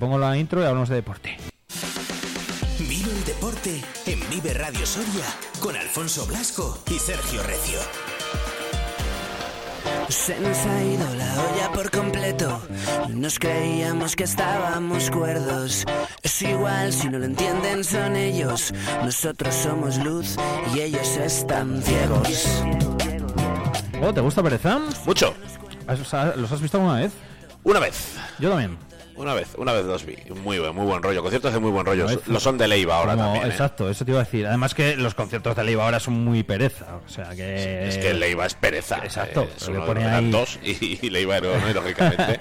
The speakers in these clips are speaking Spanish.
Pongo la intro y hablamos de deporte. Vive el deporte en Vive Radio Soria con Alfonso Blasco y Sergio Recio. Se nos ha ido la olla por completo. Nos creíamos que estábamos cuerdos. Es igual si no lo entienden, son ellos. Nosotros somos luz y ellos están ciegos. Oh, ¿Te gusta Pereza? Mucho. ¿Has- ¿Los has visto alguna vez? Una vez. Yo también. Una vez, una vez los vi. Muy buen, muy buen rollo. Conciertos de muy buen rollo. Lo son de Leiva ahora Como- también. ¿eh? Exacto, eso te iba a decir. Además que los conciertos de Leiva ahora son muy pereza. O sea que... Es que Leiva es pereza. Exacto, Es le uno pone ahí- dos y, y Leiva no, ¿no? Y lógicamente.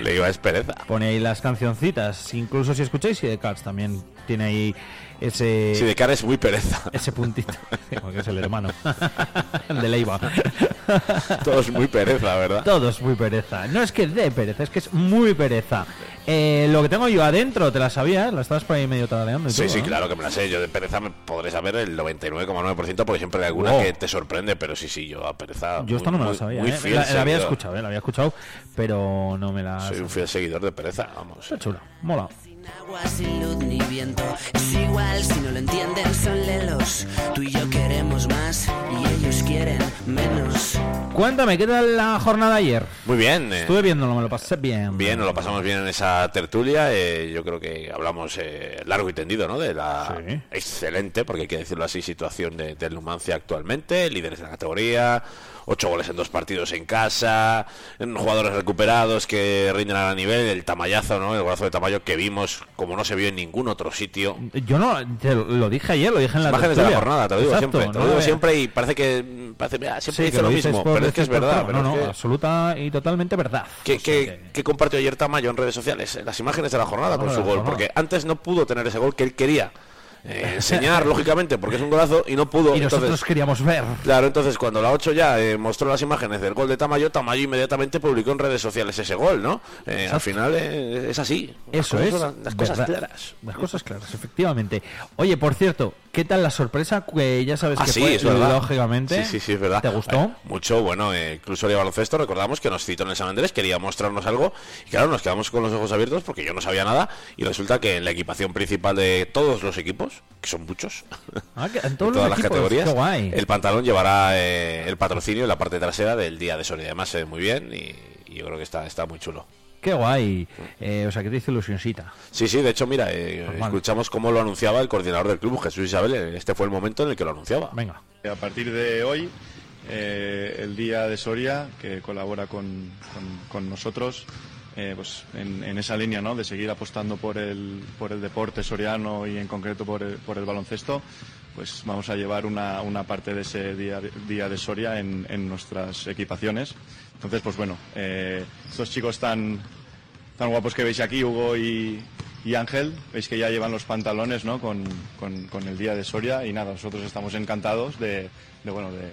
Leiva es pereza. Pone ahí las cancioncitas. Incluso si escucháis y de Cars también tiene ahí ese... Si de cara es muy pereza. Ese puntito, porque es el hermano de Leiva. Todo es muy pereza, ¿verdad? Todo es muy pereza. No es que de pereza, es que es muy pereza. Eh, lo que tengo yo adentro, ¿te la sabías? La estabas por ahí medio tarareando y Sí, todo, sí, ¿no? claro que me la sé. Yo de pereza me podré saber el 99,9% porque siempre hay alguna Wow. que te sorprende, pero sí, sí, yo a pereza. Yo esto muy- no me la sabía. Muy ¿eh? fiel la, la había escuchado, ¿eh? La había escuchado, pero no me la... Soy un fiel seguidor de pereza, vamos. Está chula, mola. Sin agua, sin luz ni viento. Es igual si no lo entienden, son lelos. Tú y yo queremos más y ellos quieren menos. Cuéntame, ¿qué tal la jornada ayer? Muy bien. eh, Estuve viéndolo, me lo pasé bien. Bien, nos lo pasamos bien en esa tertulia. eh, yo creo que hablamos eh, largo y tendido, ¿no? De la Sí. excelente, porque hay que decirlo así, situación de, del Numancia actualmente, líderes de la categoría, ocho goles en dos partidos en casa, jugadores recuperados que rinden a nivel, el tamallazo, ¿no? El golazo de Tamayo que vimos como no se vio en ningún otro sitio. Yo no, te lo, dije ayer, lo dije en la Imágenes de la jornada, te lo digo Exacto, siempre. Te lo digo siempre y parece que parece, ah, siempre Sí, dice que lo mismo, pero es que es verdad. pero No, es no, que- absoluta y totalmente verdad. ¿Qué, O sea qué- que- qué compartió ayer Tamayo en redes sociales? Las imágenes de la jornada con su la gol, porque antes no pudo tener ese gol que él quería eh, enseñar, lógicamente, porque es un golazo y no pudo. Y nosotros entonces, queríamos ver. Claro, entonces cuando la 8 ya eh, mostró las imágenes del gol de Tamayo, Tamayo inmediatamente publicó en redes sociales ese gol, ¿no? Eh, al final es así. Las Eso cosas es. Las cosas verdad. claras. Las cosas claras, efectivamente. Oye, por cierto, ¿qué tal la sorpresa? Que ya sabes Ah, que sí, fue, es verdad. lógicamente. Sí, sí, sí, es verdad. ¿Te gustó? Mucho, bueno, Club Soria Baloncesto, recordamos que nos citó en el San Andrés, quería mostrarnos algo, y claro, nos quedamos con los ojos abiertos porque yo no sabía nada, y resulta que en la equipación principal de todos los equipos, que son muchos, Ah, que en todas los las equipos, categorías, qué guay. el pantalón llevará eh, el patrocinio en la parte trasera del día de Soria. Además, se ve muy bien y, y yo creo que está, está muy chulo. Qué guay. Eh, o sea, que te hizo ilusioncita. Sí, sí, de hecho, mira, eh, escuchamos cómo lo anunciaba el coordinador del club, Jesús Isabel, este fue el momento en el que lo anunciaba. Venga. A partir de hoy, eh, el Día de Soria, que colabora con, con- con nosotros, eh, pues en, en esa línea ¿no? de seguir apostando por el, por el deporte soriano y en concreto por el, por el baloncesto, pues vamos a llevar una, una parte de ese Día, día de Soria en, en nuestras equipaciones. Entonces, pues bueno, eh, estos chicos tan, tan guapos que veis aquí, Hugo y, y Ángel, veis que ya llevan los pantalones ¿no? con, con- con el día de Soria y nada, nosotros estamos encantados de, de, bueno, de,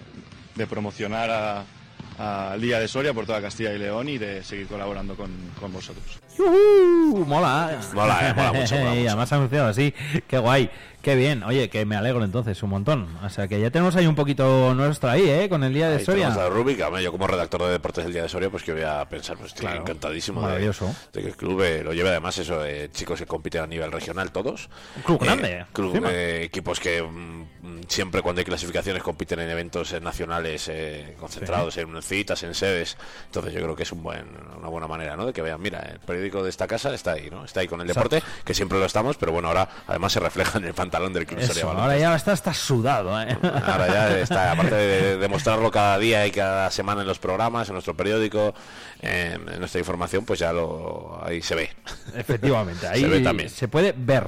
de promocionar a- al día de Soria por toda Castilla y León y de seguir colaborando con, con vosotros. Mola. Mola, eh, mola mucho, mola Y mucho. además anunciado así. Qué guay. Qué bien. Oye, que me alegro entonces un montón. O sea, que ya tenemos ahí un poquito nuestro ahí, ¿eh? Con el día de Ahí Soria. tenemos a Rubik, hombre, yo como redactor de deportes del Día de Soria, pues que voy a pensar, pues estoy Claro, encantadísimo de, maravilloso. de que el club eh, lo lleve además eso de chicos que compiten a nivel regional todos. Un club grande, club, eh, equipos que mm, siempre cuando hay clasificaciones compiten en eventos eh, nacionales eh, concentrados en citas, en sedes. Entonces yo creo que es un buen, una buena manera, ¿no? De que vean, mira, el periódico de esta casa está ahí, ¿no? Está ahí con el Exacto. deporte, que siempre lo estamos, pero bueno, ahora además se refleja en el pantalón del club Soria ahora ya está, está sudado, ¿eh? Ahora ya está, aparte de demostrarlo cada día y cada semana en los programas, en nuestro periódico, en, nuestra información, pues ya lo ahí se ve. Efectivamente, ahí Se ve también. se puede ver.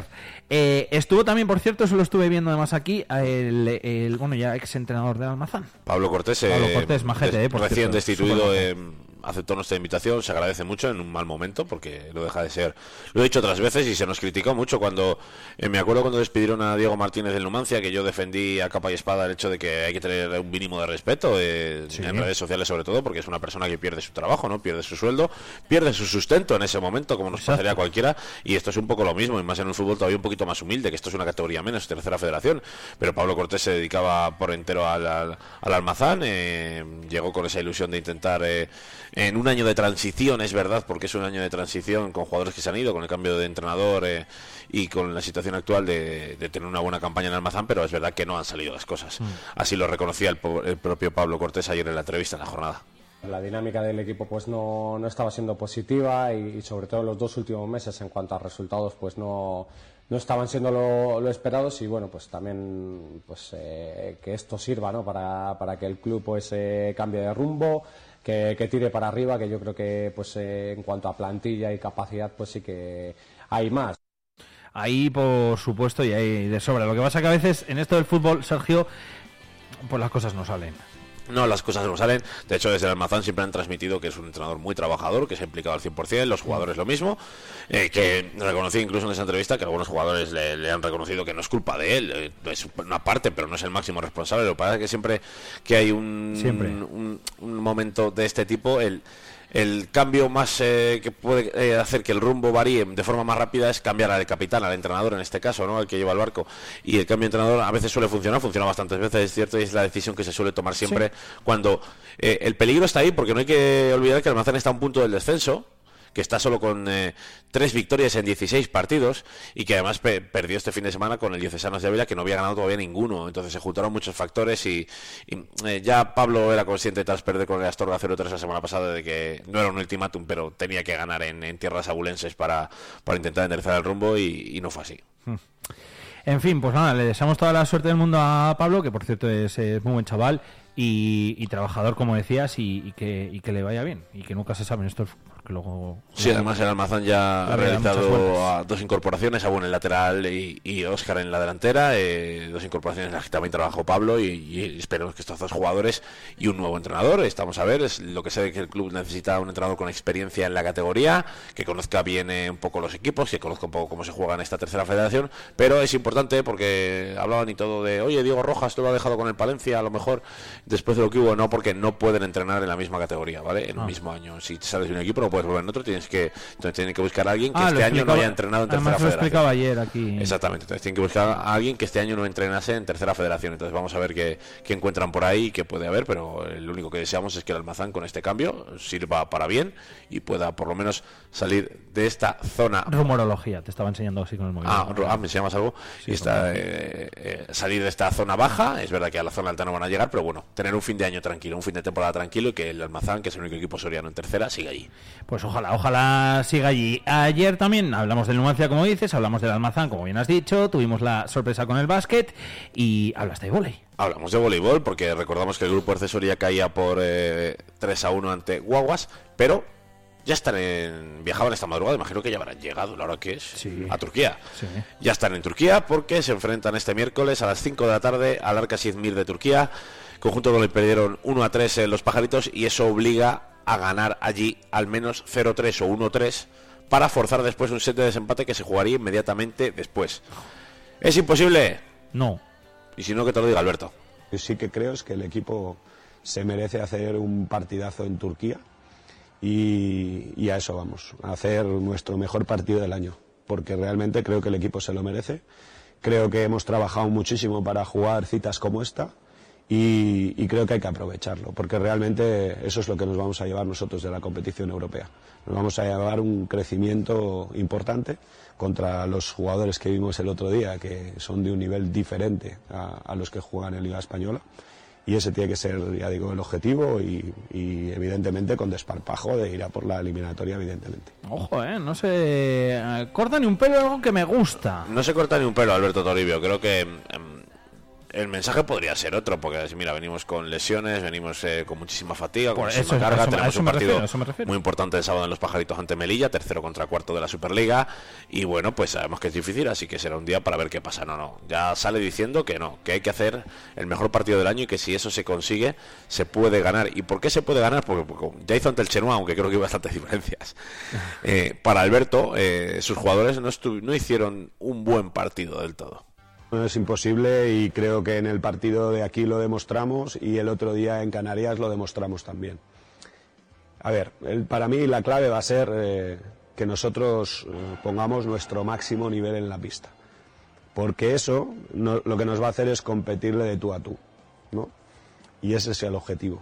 Eh, estuvo también, por cierto, eso lo estuve viendo además aquí, el, el, bueno, ya ex entrenador de Almazán. Pablo Cortés, Pablo eh, Cortés, majete, des- eh, por recién cierto, destituido, eh, aceptó nuestra invitación, se agradece mucho en un mal momento porque lo deja de ser. Lo he dicho otras veces y se nos criticó mucho cuando, eh, me acuerdo cuando despidieron a Diego Martínez del Numancia, que yo defendí a capa y espada el hecho de que hay que tener un mínimo de respeto eh, Sí. en redes sociales sobre todo, porque es una persona que pierde su trabajo, no pierde su sueldo, pierde su sustento en ese momento, como nos Exacto. pasaría a cualquiera, y esto es un poco lo mismo, y más en un fútbol todavía un poquito más humilde, que esto es una categoría menos, tercera federación, pero Pablo Cortés se dedicaba por entero al, al, al almazán, eh, llegó con esa ilusión de intentar eh, en un año de transición, es verdad, porque es un año de transición con jugadores que se han ido, con el cambio de entrenador eh, y con la situación actual de, tener una buena campaña en Almazán, pero es verdad que no han salido las cosas. Mm. Así lo reconocía el, propio Pablo Cortés ayer en la entrevista en la jornada. La dinámica del equipo pues no, no estaba siendo positiva y, sobre todo en los dos últimos meses en cuanto a resultados pues no, no estaban siendo lo, lo esperados y bueno pues también pues eh, que esto sirva ¿no? para, para que el club pues eh, cambie de rumbo que, que, tire para arriba que yo creo que pues eh, en cuanto a plantilla y capacidad pues sí que hay más. Ahí por supuesto y hay de sobra. Lo que pasa que a veces en esto del fútbol Sergio pues las cosas no salen no, las cosas no salen. De hecho, desde el Almazán siempre han transmitido que es un entrenador muy trabajador, que se ha implicado al 100%, los jugadores lo mismo, eh, que reconocí incluso en esa entrevista que algunos jugadores le, han reconocido que no es culpa de él, eh, es una parte, pero no es el máximo responsable. Lo que pasa es que siempre que hay un, un momento de este tipo, el el cambio más eh, que puede eh, hacer que el rumbo varíe de forma más rápida es cambiar al capitán, al entrenador en este caso, ¿no? Al que lleva el barco. Y el cambio de entrenador a veces suele funcionar, funciona bastantes veces, es cierto, y es la decisión que se suele tomar siempre cuando eh, el peligro está ahí, porque no hay que olvidar que el Almacén está a un punto del descenso que está solo con eh, tres victorias en 16 partidos y que además perdió este fin de semana con el Diocesanos de Ávila, que no había ganado todavía ninguno. Entonces se juntaron muchos factores y, eh, ya Pablo era consciente tras perder con el Astorga 0-3 la semana pasada de que no era un ultimátum, pero tenía que ganar en, tierras abulenses para, para intentar enderezar el rumbo y, no fue así. Hmm. En fin, pues nada, le deseamos toda la suerte del mundo a Pablo, que por cierto es, es muy buen chaval y, trabajador, como decías, y, que, y, que, le vaya bien. Y que nunca se sabe en esto, porque luego... Sí, además el Almazán ya ha realizado dos incorporaciones, Abu en el lateral y, y Oscar en la delantera, eh, dos incorporaciones en las que también trabajó Pablo y, esperemos que estos dos jugadores y un nuevo entrenador, estamos a ver, es lo que sé que el club necesita un entrenador con experiencia en la categoría, que conozca bien eh, un poco los equipos, que conozca un poco cómo se juega en esta tercera federación, pero es importante porque hablaban y todo de, oye, Diego Rojas lo ha dejado con el Palencia, a lo mejor después de lo que hubo, no, porque no pueden entrenar en la misma categoría, ¿vale? En un ah. mismo año. Si sales de un equipo no puedes volver en otro, tienes que, entonces tienen que buscar a alguien que ah, este año no haya entrenado en tercera federación. Lo explicaba ayer aquí. Exactamente, entonces tienen que buscar a alguien que este año no entrenase en tercera federación. Entonces vamos a ver qué, qué encuentran por ahí y qué puede haber, pero lo único que deseamos es que el Almazán con este cambio sirva para bien y pueda por lo menos salir de esta zona. Rumorología, te estaba enseñando así con el móvil. Ah, ah ¿me llamas algo? y está, eh, eh, salir de esta zona baja, es verdad que a la zona alta no van a llegar, pero bueno, tener un fin de año tranquilo, un fin de temporada tranquilo y que el Almazán, que es el único equipo soriano en tercera, siga allí. Pues ojalá, ojalá siga allí. Ayer también hablamos del Numancia, como dices, hablamos del Almazán, como bien has dicho, tuvimos la sorpresa con el básquet y hablaste de volei. Hablamos de voleibol porque recordamos que el grupo de caía por 3 eh, a 1 ante Guaguas, pero ya están en. Viajaban esta madrugada, imagino que ya habrán llegado, la hora que es, a Turquía. Ya están en Turquía porque se enfrentan este miércoles a las 5 de la tarde al Arca Mir de Turquía. Conjunto donde perdieron 1 a 3 en los pajaritos y eso obliga a ganar allí al menos 0-3 o 1-3 para forzar después un set de desempate que se jugaría inmediatamente después. ¿Es imposible? No. Y si no, que te lo diga Alberto. Yo sí que creo es que el equipo se merece hacer un partidazo en Turquía y, a eso vamos, a hacer nuestro mejor partido del año, porque realmente creo que el equipo se lo merece. Creo que hemos trabajado muchísimo para jugar citas como esta y, creo que hay que aprovecharlo, porque realmente eso es lo que nos vamos a llevar nosotros de la competición europea. Nos vamos a llevar un crecimiento importante contra los jugadores que vimos el otro día, que son de un nivel diferente a, a los que juegan en Liga Española y ese tiene que ser, ya digo, el objetivo y, evidentemente con desparpajo de ir a por la eliminatoria, evidentemente. Ojo, ¿eh? No se eh, corta ni un pelo, algo que me gusta. No se corta ni un pelo, Alberto Toribio. Creo que... El mensaje podría ser otro, porque mira, venimos con lesiones, venimos eh, con muchísima fatiga, con muchísima carga, tenemos un partido muy importante el sábado en los pajaritos ante Melilla, tercero contra cuarto de la Superliga, y bueno, pues sabemos que es difícil, así que será un día para ver qué pasa. No, no, ya sale diciendo que no, que hay que hacer el mejor partido del año y que si eso se consigue, se puede ganar. ¿Y por qué se puede ganar? Porque, ya hizo ante el Chenoa, aunque creo que hay bastantes diferencias. Eh, para Alberto, eh, sus jugadores no, no hicieron un buen partido del todo. No es imposible y creo que en el partido de aquí lo demostramos y el otro día en Canarias lo demostramos también. A ver, para mí la clave va a ser eh, que nosotros eh, pongamos nuestro máximo nivel en la pista. Porque eso lo que nos va a hacer es competirle de tú a tú. ¿no? Y ese es el objetivo.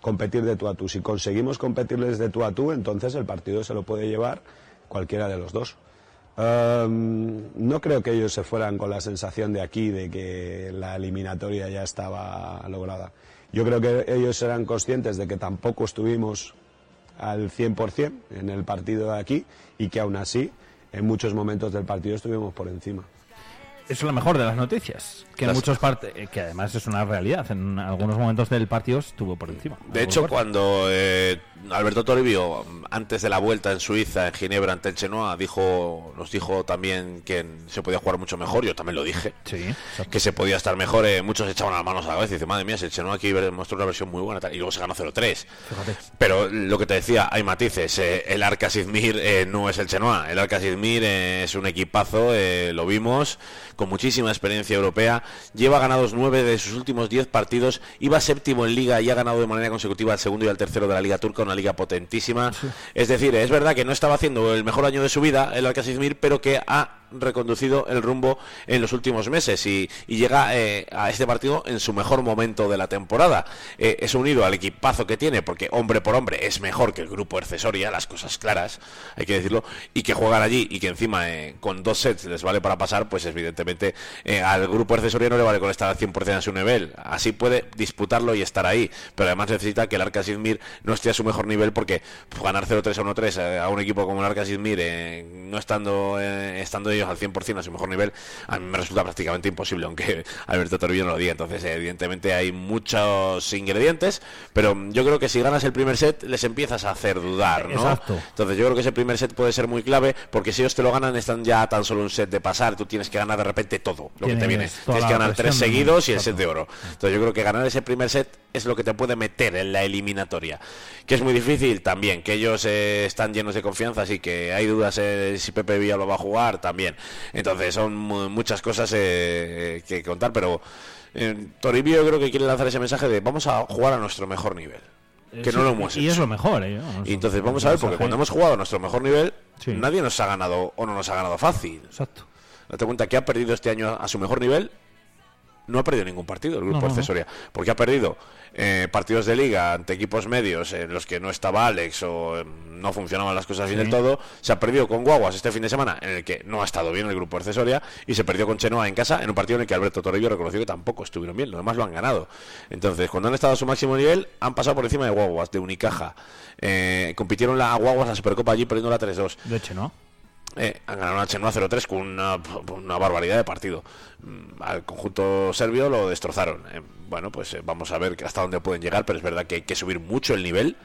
competir de tú a tú. Si conseguimos competirles de tú a tú, entonces el partido se lo puede llevar cualquiera de los dos. Em, no creo que ellos se fueran con la sensación de aquí de que la eliminatoria ya estaba lograda. Yo creo que ellos eran conscientes de que tampoco estuvimos al 100% en el partido de aquí y que aún así en muchos momentos del partido estuvimos por encima. Es lo mejor de las noticias. Que en muchos partes, que además es una realidad, en algunos momentos del partido estuvo por encima. De hecho, fuerte. cuando eh, Alberto Toribio, antes de la vuelta en Suiza, en Ginebra, ante el Chenoa, dijo, nos dijo también que se podía jugar mucho mejor, yo también lo dije, Sí, que se podía estar mejor, eh, muchos echaban las manos a la cabeza y dicen, madre mía, si el Chenoa aquí mostró una versión muy buena, tal", y luego se ganó 0-3. Fíjate. Pero lo que te decía, hay matices. eh, el Arca Sidmir eh, no es el Chenoa. El Arca Sidmir eh, es un equipazo, eh, lo vimos, con muchísima experiencia europea. Lleva ganados nueve de sus últimos diez partidos. Iba séptimo en Liga y ha ganado de manera consecutiva al segundo y al tercero de la Liga Turca, una liga potentísima. Es decir, es verdad que no estaba haciendo el mejor año de su vida el Arca Sidmir, pero que ha reconducido el rumbo en los últimos meses y, y llega eh, a este partido en su mejor momento de la temporada. Eh, es unido al equipazo que tiene, porque hombre por hombre es mejor que el grupo Ercesoria, las cosas claras, hay que decirlo, y que juegan allí y que encima eh, con dos sets les vale para pasar, pues evidentemente al grupo Ercesoria no le vale con estar al 100% a su nivel. Así puede disputarlo y estar ahí, pero además necesita que el Arca Sidmir no esté a su mejor nivel porque ganar 0-3 a 1-3 eh, a un equipo como el Arca Sidmir, no estando, estando al 100% a su mejor nivel, a mí me resulta prácticamente imposible, aunque Alberto Toribio no lo diga. Entonces, evidentemente hay muchos ingredientes, pero yo creo que si ganas el primer set les empiezas a hacer dudar, ¿no? Exacto. Entonces yo creo que ese primer set puede ser muy clave, porque si ellos te lo ganan están ya tan solo un set de pasar, tú tienes que ganar de repente todo lo que te viene. Tienes que ganar tres seguidos y el set de oro. Entonces yo creo que ganar ese primer set es lo que te puede meter en la eliminatoria. Que es muy difícil también, que ellos eh, están llenos de confianza, así que hay dudas eh, si Pepe Villa lo va a jugar también. Entonces son mu- muchas cosas eh, que contar, pero eh, Toribio creo que quiere lanzar ese mensaje de vamos a jugar a nuestro mejor nivel. Que Sí, no lo hemos Y hecho. es lo mejor, ¿eh? Y entonces vamos a ver, porque cuando hemos jugado a nuestro mejor nivel, Sí. nadie nos ha ganado o no nos ha ganado fácil. Exacto. Date cuenta que ha perdido este año a su mejor nivel. No ha perdido ningún partido el grupo No, no, no. accesoria. Porque ha perdido eh, partidos de liga ante equipos medios en los que no estaba Alex o eh, no funcionaban las cosas bien Sí. del todo. Se ha perdido con Guaguas este fin de semana en el que no ha estado bien el grupo accesoria. Y se perdió con Chenoa en casa en un partido en el que Alberto Torrebio reconoció que tampoco estuvieron bien. Lo demás lo han ganado. Entonces, cuando han estado a su máximo nivel, han pasado por encima de Guaguas, de Unicaja. Eh, compitieron la, a Guaguas la Supercopa allí perdiendo la 3-2. De hecho, ¿no? Eh, han ganado a Chenoa 0-3 con una, una barbaridad de partido. Mm, Al conjunto serbio lo destrozaron. Eh, bueno, pues eh, vamos a ver hasta dónde pueden llegar, pero es verdad que hay que subir mucho el nivel.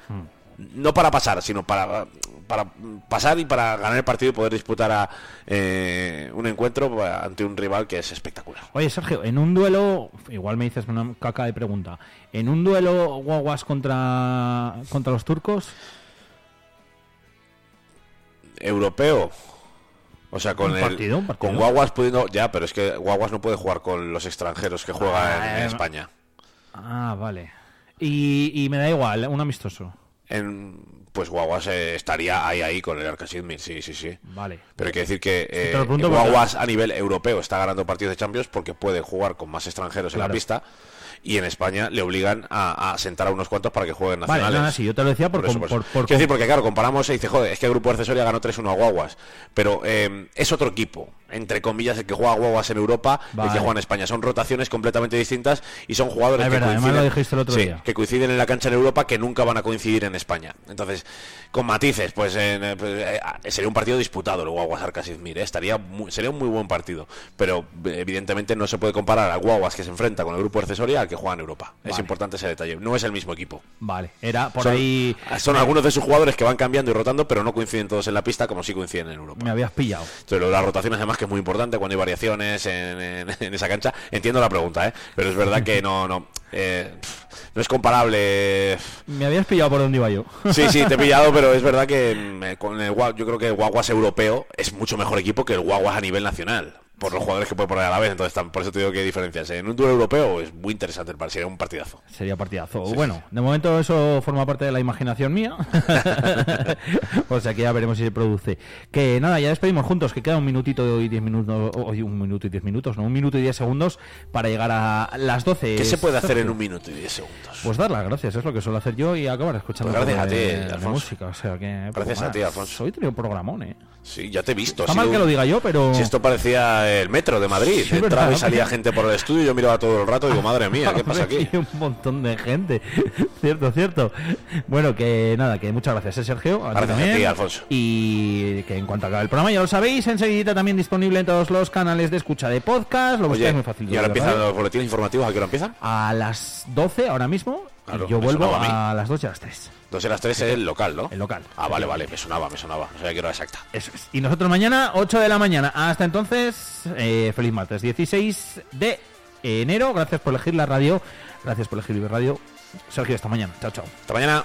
No para pasar, sino para, para pasar y para ganar el partido y poder disputar a, eh, un encuentro ante un rival que es espectacular. Oye, Sergio, en un duelo, igual me dices una caca de pregunta, en un duelo guaguas contra, contra los turcos, Europeo. O sea, con el partido, un partido. con Guaguas pudiendo ya, pero es que Guaguas no puede jugar con los extranjeros que juegan en, Ah, España. ah, vale. Y, y me da igual, un amistoso, En, pues Guaguas eh, estaría ahí ahí con el Arca Sidmir, sí, sí, sí. vale. Pero hay que decir que eh, Guaguas a nivel europeo está ganando partidos de Champions porque puede jugar con más extranjeros en la pista y en España le obligan a, a sentar a unos cuantos para que jueguen Vale, nacionales. no, no, sí, yo te lo decía por... Por eso, por- por Quiero decir, porque claro, comparamos y dice, joder, es que el grupo accesoria ganó 3-1 a Guaguas. Pero eh, es otro equipo, entre comillas, el que juega a Guaguas en Europa y el Vale. que juega en España. Son rotaciones completamente distintas y son jugadores Es que, verdad, además coinciden, lo dijiste el otro sí, día. que coinciden en la cancha en Europa que nunca van a coincidir en España. Entonces, con matices, pues, en, eh, pues, eh, sería un partido disputado el Guaguas Arcas Izmir, ¿eh? Estaría muy- sería un muy buen partido. Pero eh, evidentemente no se puede comparar al Guaguas que se enfrenta con el grupo accesoria al que juega en Europa. Es importante ese detalle. No es el mismo equipo. Vale, era por Son, ahí... son algunos de sus jugadores que van cambiando y rotando, pero no coinciden todos en la pista como sí coinciden en Europa. Me habías pillado. Entonces, lo de las rotaciones, además, que es muy importante cuando hay variaciones en, en- en esa cancha. Entiendo la pregunta, ¿eh? pero es verdad que no, no, eh, no es comparable. Me habías pillado por donde iba yo. Sí, sí, te pillado, pero es verdad que mm, eh, con el, yo creo que el Guaguas europeo es mucho mejor equipo que el Guaguas a nivel nacional. Por los jugadores que puede poner a la vez. Entonces, por eso te digo que hay diferencias. En un duelo europeo es muy interesante el partido, sería un partidazo. Sería partidazo. bueno, de momento eso forma parte de la imaginación mía. o sea que ya veremos si se produce. Que nada, ya despedimos juntos, que queda un minutito y diez minutos, hoy un minuto y diez minutos, no, un minuto y diez segundos para llegar a las 12. ¿Qué se puede hacer en un minuto y diez segundos? Pues dar las gracias, es lo que suelo hacer yo y acabar escuchando Pues gracias a ti, de, de música. O sea que, Gracias a ti, Alfonso. Hoy he tenido programón, ¿eh? Sí, ya te he visto. Está mal que lo diga yo, pero... Si esto parecía el metro de Madrid, Sí, entraba ¿verdad? y salía gente por el estudio, yo miraba todo el rato y digo, madre mía, ¿qué pasa aquí? Un montón de gente. cierto, cierto. Bueno, que nada, que muchas gracias, ¿eh, Sergio. A Gracias a también. ti, Alfonso. Y que en cuanto acabe el programa, ya lo sabéis, enseguida también disponible en todos los canales de escucha de podcast. Lo buscáis muy fácil. y ahora empiezan verdad. los boletines informativos, ¿a qué hora empiezan? A las 12 ahora mismo. Claro, y yo vuelvo a a, las 2 y a las 3. Dos y las tres es el local, ¿no? El local. Ah, vale, vale, me sonaba, me sonaba. No sabía qué hora exacta. Eso es. Y nosotros mañana, 8 de la mañana. Hasta entonces, eh, feliz martes, 16 de enero. Gracias por elegir la radio. Gracias por elegir Vive Radio. Sergio, hasta mañana. Chao, chao. Hasta mañana.